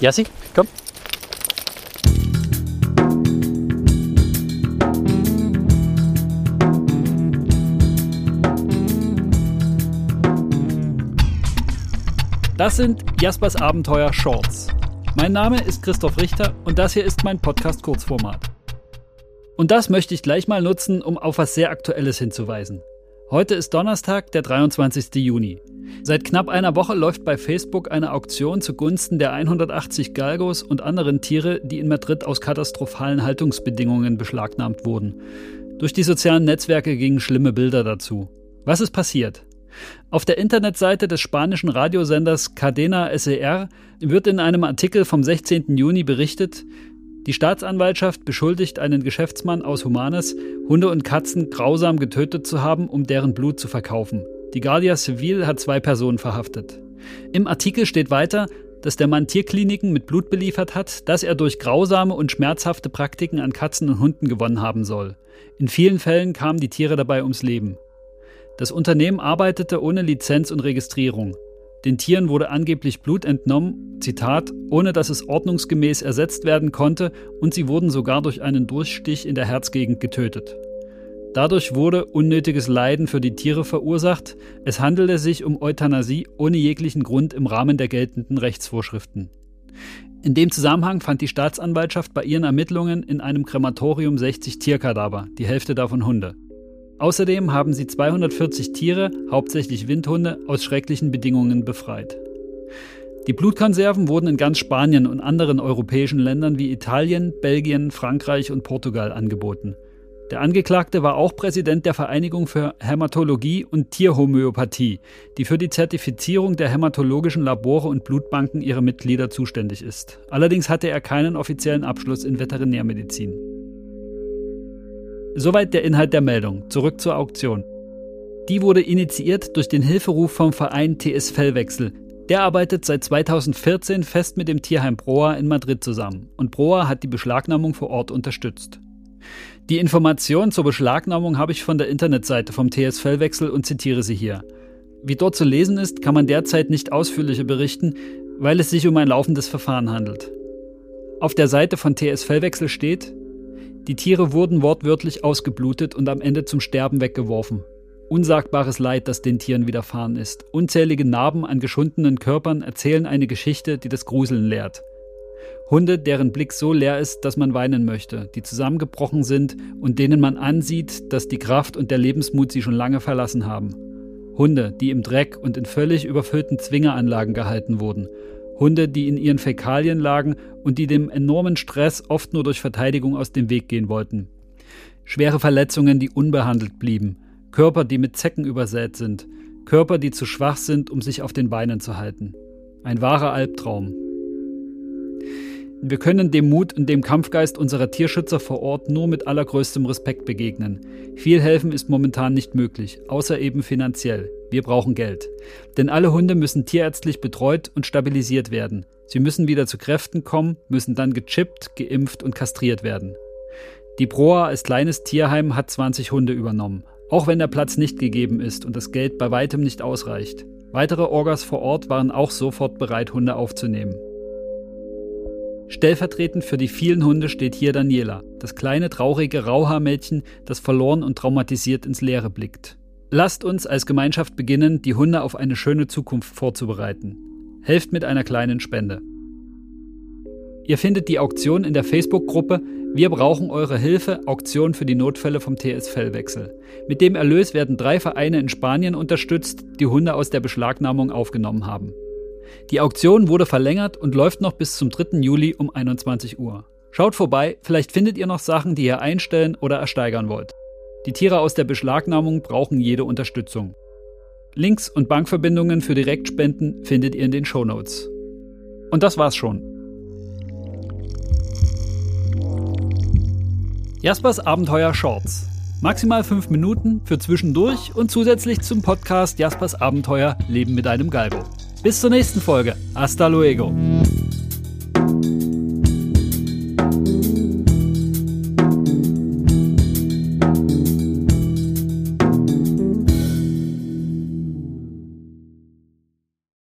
Jassi, komm. Das sind Jaspers Abenteuer Shorts. Mein Name ist Christoph Richter und das hier ist mein Podcast Kurzformat. Und das möchte ich gleich mal nutzen, um auf was sehr Aktuelles hinzuweisen. Heute ist Donnerstag, der 23. Juni. Seit knapp einer Woche läuft bei Facebook eine Auktion zugunsten der 180 Galgos und anderen Tiere, die in Madrid aus katastrophalen Haltungsbedingungen beschlagnahmt wurden. Durch die sozialen Netzwerke gingen schlimme Bilder dazu. Was ist passiert? Auf der Internetseite des spanischen Radiosenders Cadena SER wird in einem Artikel vom 16. Juni berichtet, die Staatsanwaltschaft beschuldigt einen Geschäftsmann aus Humanes, Hunde und Katzen grausam getötet zu haben, um deren Blut zu verkaufen. Die Guardia Civil hat zwei Personen verhaftet. Im Artikel steht weiter, dass der Mann Tierkliniken mit Blut beliefert hat, das er durch grausame und schmerzhafte Praktiken an Katzen und Hunden gewonnen haben soll. In vielen Fällen kamen die Tiere dabei ums Leben. Das Unternehmen arbeitete ohne Lizenz und Registrierung. Den Tieren wurde angeblich Blut entnommen, Zitat, ohne dass es ordnungsgemäß ersetzt werden konnte und sie wurden sogar durch einen Durchstich in der Herzgegend getötet. Dadurch wurde unnötiges Leiden für die Tiere verursacht. Es handelte sich um Euthanasie ohne jeglichen Grund im Rahmen der geltenden Rechtsvorschriften. In dem Zusammenhang fand die Staatsanwaltschaft bei ihren Ermittlungen in einem Krematorium 60 Tierkadaver, die Hälfte davon Hunde. Außerdem haben sie 240 Tiere, hauptsächlich Windhunde, aus schrecklichen Bedingungen befreit. Die Blutkonserven wurden in ganz Spanien und anderen europäischen Ländern wie Italien, Belgien, Frankreich und Portugal angeboten. Der Angeklagte war auch Präsident der Vereinigung für Hämatologie und Tierhomöopathie, die für die Zertifizierung der hämatologischen Labore und Blutbanken ihrer Mitglieder zuständig ist. Allerdings hatte er keinen offiziellen Abschluss in Veterinärmedizin. Soweit der Inhalt der Meldung. Zurück zur Auktion. Die wurde initiiert durch den Hilferuf vom Verein TS Fellwechsel. Der arbeitet seit 2014 fest mit dem Tierheim Proa in Madrid zusammen und Proa hat die Beschlagnahmung vor Ort unterstützt. Die Information zur Beschlagnahmung habe ich von der Internetseite vom TS Fellwechsel und zitiere sie hier. Wie dort zu lesen ist, kann man derzeit nicht ausführlicher berichten, weil es sich um ein laufendes Verfahren handelt. Auf der Seite von TS Fellwechsel steht, die Tiere wurden wortwörtlich ausgeblutet und am Ende zum Sterben weggeworfen. Unsagbares Leid, das den Tieren widerfahren ist. Unzählige Narben an geschundenen Körpern erzählen eine Geschichte, die das Gruseln lehrt. Hunde, deren Blick so leer ist, dass man weinen möchte, die zusammengebrochen sind und denen man ansieht, dass die Kraft und der Lebensmut sie schon lange verlassen haben. Hunde, die im Dreck und in völlig überfüllten Zwingeranlagen gehalten wurden. Hunde, die in ihren Fäkalien lagen und die dem enormen Stress oft nur durch Verteidigung aus dem Weg gehen wollten. Schwere Verletzungen, die unbehandelt blieben, Körper, die mit Zecken übersät sind, Körper, die zu schwach sind, um sich auf den Beinen zu halten. Ein wahrer Albtraum. Wir können dem Mut und dem Kampfgeist unserer Tierschützer vor Ort nur mit allergrößtem Respekt begegnen. Viel helfen ist momentan nicht möglich, außer eben finanziell. Wir brauchen Geld. Denn alle Hunde müssen tierärztlich betreut und stabilisiert werden. Sie müssen wieder zu Kräften kommen, müssen dann gechippt, geimpft und kastriert werden. Die Proa als kleines Tierheim hat 20 Hunde übernommen, auch wenn der Platz nicht gegeben ist und das Geld bei weitem nicht ausreicht. Weitere Orgas vor Ort waren auch sofort bereit, Hunde aufzunehmen. Stellvertretend für die vielen Hunde steht hier Daniela, das kleine traurige Rauhaarmädchen, das verloren und traumatisiert ins Leere blickt. Lasst uns als Gemeinschaft beginnen, die Hunde auf eine schöne Zukunft vorzubereiten. Helft mit einer kleinen Spende. Ihr findet die Auktion in der Facebook-Gruppe Wir brauchen eure Hilfe, Auktion für die Notfälle vom TS Fellwechsel. Mit dem Erlös werden drei Vereine in Spanien unterstützt, die Hunde aus der Beschlagnahmung aufgenommen haben. Die Auktion wurde verlängert und läuft noch bis zum 3. Juli um 21 Uhr. Schaut vorbei, vielleicht findet ihr noch Sachen, die ihr einstellen oder ersteigern wollt. Die Tiere aus der Beschlagnahmung brauchen jede Unterstützung. Links und Bankverbindungen für Direktspenden findet ihr in den Shownotes. Und das war's schon. Jaspers Abenteuer Shorts. Maximal fünf Minuten für zwischendurch und zusätzlich zum Podcast Jaspers Abenteuer Leben mit einem Galgo. Bis zur nächsten Folge. Hasta luego.